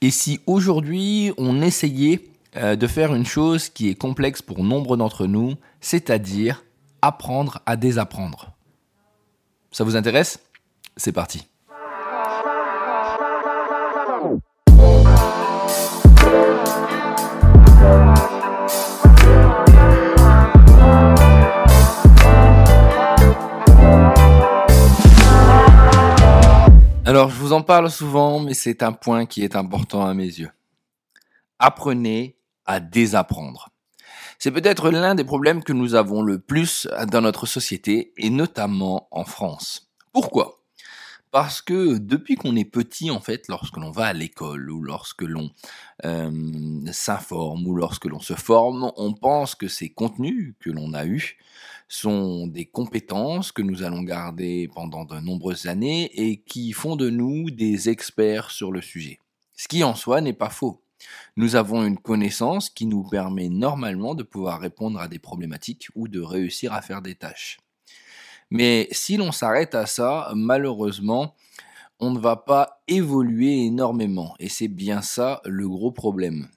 Et si aujourd'hui on essayait euh, de faire une chose qui est complexe pour nombre d'entre nous, c'est-à-dire apprendre à désapprendre Ça vous intéresse? C'est parti. Parle souvent, mais c'est un point qui est important à mes yeux. Apprenez à désapprendre. C'est peut-être l'un des problèmes que nous avons le plus dans notre société, et notamment en France. Pourquoi? Parce que depuis qu'on est petit, en fait, lorsque l'on va à l'école, ou lorsque l'on euh, s'informe, ou lorsque l'on se forme, on pense que ces contenus que l'on a eus sont des compétences que nous allons garder pendant de nombreuses années et qui font de nous des experts sur le sujet. Ce qui en soi n'est pas faux. Nous avons une connaissance qui nous permet normalement de pouvoir répondre à des problématiques ou de réussir à faire des tâches. Mais si l'on s'arrête à ça, malheureusement, on ne va pas évoluer énormément. Et c'est bien ça le gros problème.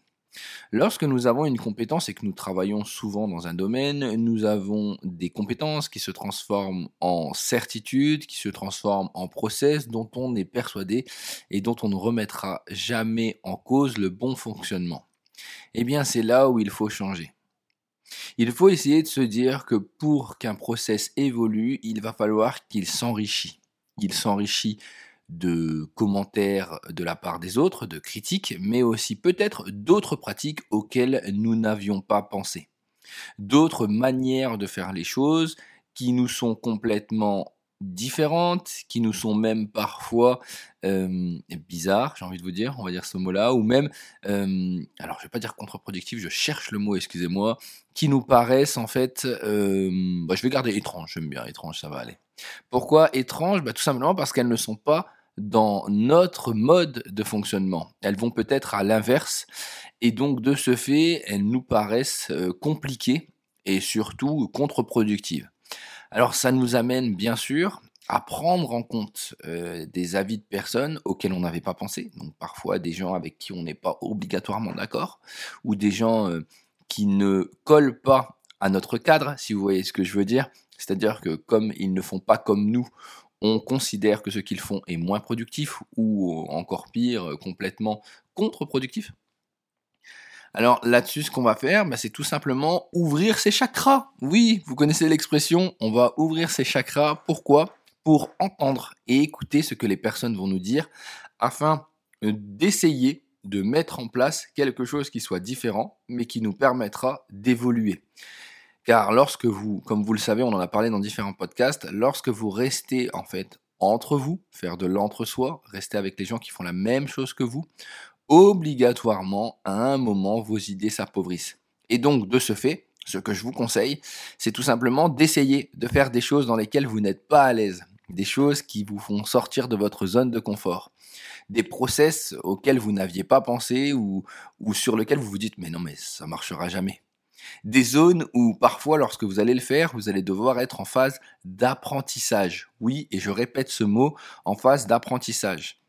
Lorsque nous avons une compétence et que nous travaillons souvent dans un domaine, nous avons des compétences qui se transforment en certitudes, qui se transforment en process dont on est persuadé et dont on ne remettra jamais en cause le bon fonctionnement. Eh bien, c'est là où il faut changer. Il faut essayer de se dire que pour qu'un process évolue, il va falloir qu'il s'enrichit. Il s'enrichit de commentaires de la part des autres, de critiques, mais aussi peut-être d'autres pratiques auxquelles nous n'avions pas pensé. D'autres manières de faire les choses qui nous sont complètement différentes, qui nous sont même parfois euh, bizarres, j'ai envie de vous dire, on va dire ce mot-là, ou même, euh, alors je vais pas dire contre-productif, je cherche le mot, excusez-moi, qui nous paraissent en fait, euh, bah, je vais garder étrange, j'aime bien étrange, ça va aller. Pourquoi étrange? Bah, Tout simplement parce qu'elles ne sont pas dans notre mode de fonctionnement. Elles vont peut-être à l'inverse et donc de ce fait, elles nous paraissent euh, compliquées et surtout contre-productives. Alors ça nous amène bien sûr à prendre en compte euh, des avis de personnes auxquelles on n'avait pas pensé, donc parfois des gens avec qui on n'est pas obligatoirement d'accord, ou des gens euh, qui ne collent pas à notre cadre, si vous voyez ce que je veux dire. C'est-à-dire que comme ils ne font pas comme nous, on considère que ce qu'ils font est moins productif ou encore pire, complètement contre-productif. Alors là-dessus, ce qu'on va faire, bah, c'est tout simplement ouvrir ses chakras. Oui, vous connaissez l'expression, on va ouvrir ses chakras. Pourquoi? Pour entendre et écouter ce que les personnes vont nous dire afin d'essayer de mettre en place quelque chose qui soit différent, mais qui nous permettra d'évoluer. Car lorsque vous, comme vous le savez, on en a parlé dans différents podcasts, lorsque vous restez en fait entre vous, faire de l'entre-soi, rester avec les gens qui font la même chose que vous, obligatoirement, à un moment, vos idées s'appauvrissent. Et donc, de ce fait, ce que je vous conseille, c'est tout simplement d'essayer de faire des choses dans lesquelles vous n'êtes pas à l'aise, des choses qui vous font sortir de votre zone de confort, des process auxquels vous n'aviez pas pensé ou, sur lesquels vous vous dites mais non mais ça marchera jamais. Des zones où parfois lorsque vous allez le faire, vous allez devoir être en phase d'apprentissage. Oui, et je répète ce mot, en phase d'apprentissage.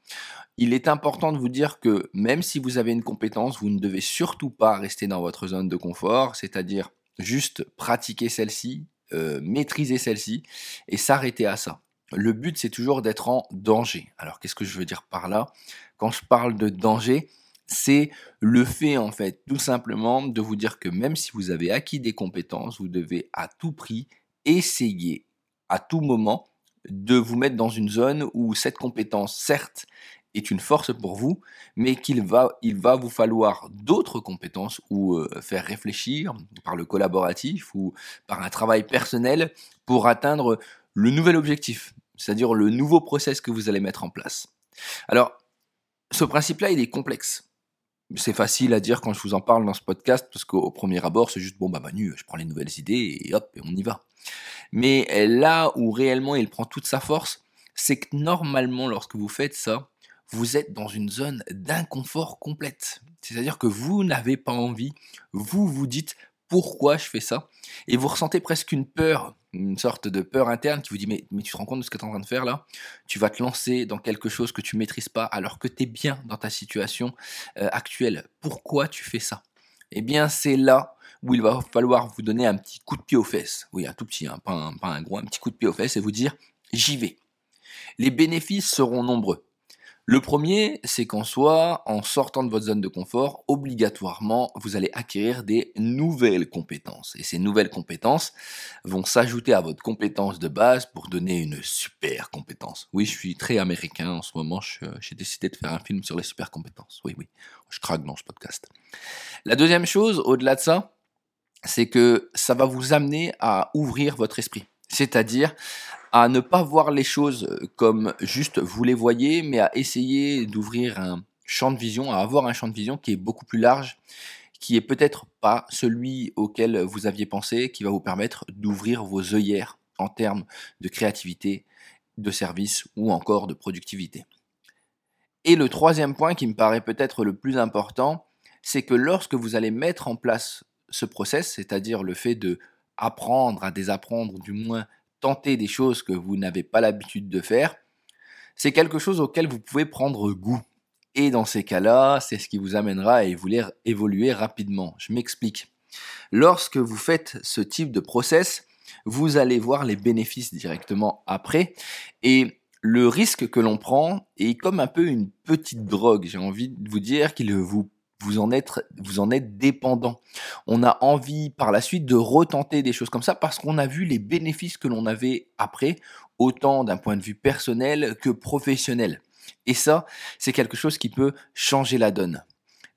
Il est important de vous dire que même si vous avez une compétence, vous ne devez surtout pas rester dans votre zone de confort, c'est-à-dire juste pratiquer celle-ci, euh, maîtriser celle-ci et s'arrêter à ça. Le but, c'est toujours d'être en danger. Alors, qu'est-ce que je veux dire par là? Quand je parle de danger, c'est le fait en fait tout simplement de vous dire que même si vous avez acquis des compétences, vous devez à tout prix essayer à tout moment de vous mettre dans une zone où cette compétence certes est une force pour vous, mais qu'il va, vous falloir d'autres compétences ou euh, faire réfléchir par le collaboratif ou par un travail personnel pour atteindre le nouvel objectif, c'est-à-dire le nouveau process que vous allez mettre en place. Alors, ce principe-là, il est complexe c'est facile à dire quand je vous en parle dans ce podcast, parce qu'au premier abord, c'est juste, bon, bah Manu, je prends les nouvelles idées et hop, et on y va. Mais là où réellement il prend toute sa force, c'est que normalement, lorsque vous faites ça, vous êtes dans une zone d'inconfort complète. C'est-à-dire que vous n'avez pas envie, vous vous dites pourquoi je fais ça, et vous ressentez presque une peur une sorte de peur interne qui vous dit mais, tu te rends compte de ce que tu es en train de faire là? Tu vas te lancer dans quelque chose que tu maîtrises pas alors que tu es bien dans ta situation euh, actuelle. Pourquoi tu fais ça? Eh bien c'est là où il va falloir vous donner un petit coup de pied aux fesses. Oui, un tout petit, hein, pas, un, pas un gros, un petit coup de pied aux fesses et vous dire j'y vais. Les bénéfices seront nombreux. Le premier, c'est qu'en soi, en sortant de votre zone de confort, obligatoirement, vous allez acquérir des nouvelles compétences. Et ces nouvelles compétences vont s'ajouter à votre compétence de base pour donner une super compétence. Oui, je suis très américain en ce moment. J'ai décidé de faire un film sur les super compétences. Oui, oui, je craque dans ce podcast. La deuxième chose, au-delà de ça, c'est que ça va vous amener à ouvrir votre esprit. C'est-à-dire à ne pas voir les choses comme juste vous les voyez, mais à essayer d'ouvrir un champ de vision, à avoir un champ de vision qui est beaucoup plus large, qui est peut-être pas celui auquel vous aviez pensé, qui va vous permettre d'ouvrir vos œillères en termes de créativité, de service ou encore de productivité. Et le troisième point qui me paraît peut-être le plus important, c'est que lorsque vous allez mettre en place ce process, c'est-à-dire le fait de à désapprendre, du moins tenter des choses que vous n'avez pas l'habitude de faire, c'est quelque chose auquel vous pouvez prendre goût. Et dans ces cas-là, c'est ce qui vous amènera à évoluer rapidement. Je m'explique. Lorsque vous faites ce type de process, vous allez voir les bénéfices directement après. Et le risque que l'on prend est comme un peu une petite drogue. J'ai envie de vous dire qu'il vous vous en êtes, vous en dépendant. On a envie par la suite de retenter des choses comme ça parce qu'on a vu les bénéfices que l'on avait après, autant d'un point de vue personnel que professionnel. Et ça, c'est quelque chose qui peut changer la donne.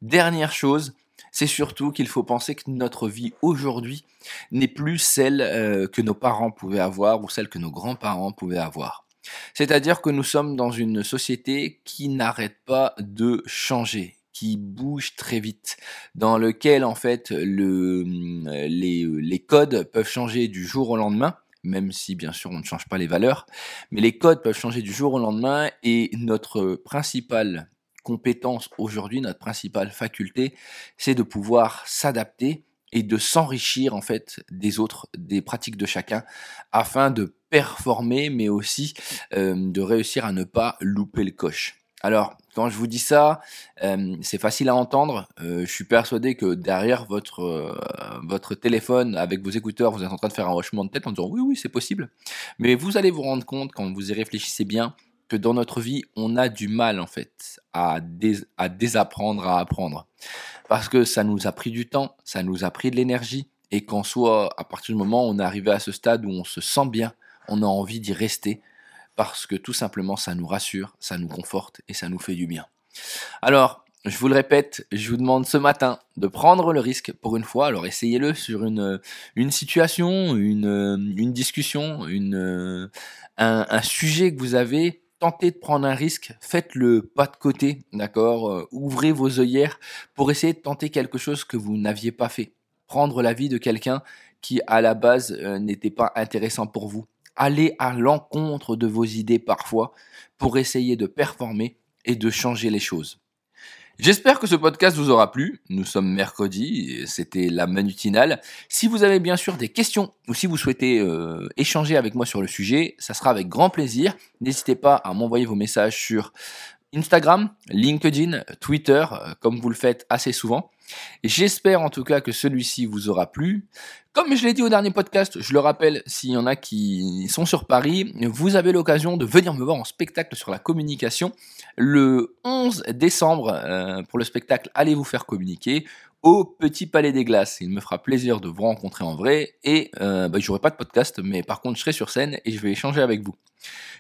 Dernière chose, c'est surtout qu'il faut penser que notre vie aujourd'hui n'est plus celle euh, que nos parents pouvaient avoir ou celle que nos grands-parents pouvaient avoir. C'est-à-dire que nous sommes dans une société qui n'arrête pas de changer qui bouge très vite, dans lequel en fait euh, les codes peuvent changer du jour au lendemain, même si bien sûr on ne change pas les valeurs, mais les codes peuvent changer du jour au lendemain et notre principale compétence aujourd'hui, notre principale faculté, c'est de pouvoir s'adapter et de s'enrichir en fait des autres, des pratiques de chacun, afin de performer, mais aussi euh, de réussir à ne pas louper le coche. Alors, quand je vous dis ça, euh, c'est facile à entendre. Euh, je suis persuadé que derrière votre, euh, votre téléphone, avec vos écouteurs, vous êtes en train de faire un hochement de tête en disant oui, oui, c'est possible. Mais vous allez vous rendre compte, quand vous y réfléchissez bien, que dans notre vie, on a du mal en fait à, à désapprendre, à apprendre. Parce que ça nous a pris du temps, ça nous a pris de l'énergie, et qu'en soit, à partir du moment où on est arrivé à ce stade où on se sent bien, on a envie d'y rester, parce que tout simplement ça nous rassure, ça nous conforte et ça nous fait du bien. Alors, je vous le répète, je vous demande ce matin de prendre le risque pour une fois. Alors essayez-le sur une, situation, une, discussion, un, sujet que vous avez. Tentez de prendre un risque, faites-le pas de côté, d'accord? Euh, Ouvrez vos œillères pour essayer de tenter quelque chose que vous n'aviez pas fait. Prendre l'avis de quelqu'un qui à la base euh, n'était pas intéressant pour vous aller à l'encontre de vos idées parfois pour essayer de performer et de changer les choses. J'espère que ce podcast vous aura plu. Nous sommes mercredi, c'était la manutinale. Si vous avez bien sûr des questions ou si vous souhaitez euh, échanger avec moi sur le sujet, ça sera avec grand plaisir. N'hésitez pas à m'envoyer vos messages sur Instagram, LinkedIn, Twitter, euh, comme vous le faites assez souvent. J'espère en tout cas que celui-ci vous aura plu. Comme je l'ai dit au dernier podcast, je le rappelle, s'il y en a qui sont sur Paris, vous avez l'occasion de venir me voir en spectacle sur la communication le 11 décembre euh, pour le spectacle Allez vous faire communiquer au Petit Palais des Glaces. Il me fera plaisir de vous rencontrer en vrai et euh, bah, j'aurai pas de podcast, mais par contre je serai sur scène et je vais échanger avec vous.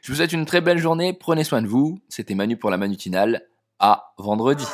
Je vous souhaite une très belle journée, prenez soin de vous. C'était Manu pour la Manutinale. À vendredi.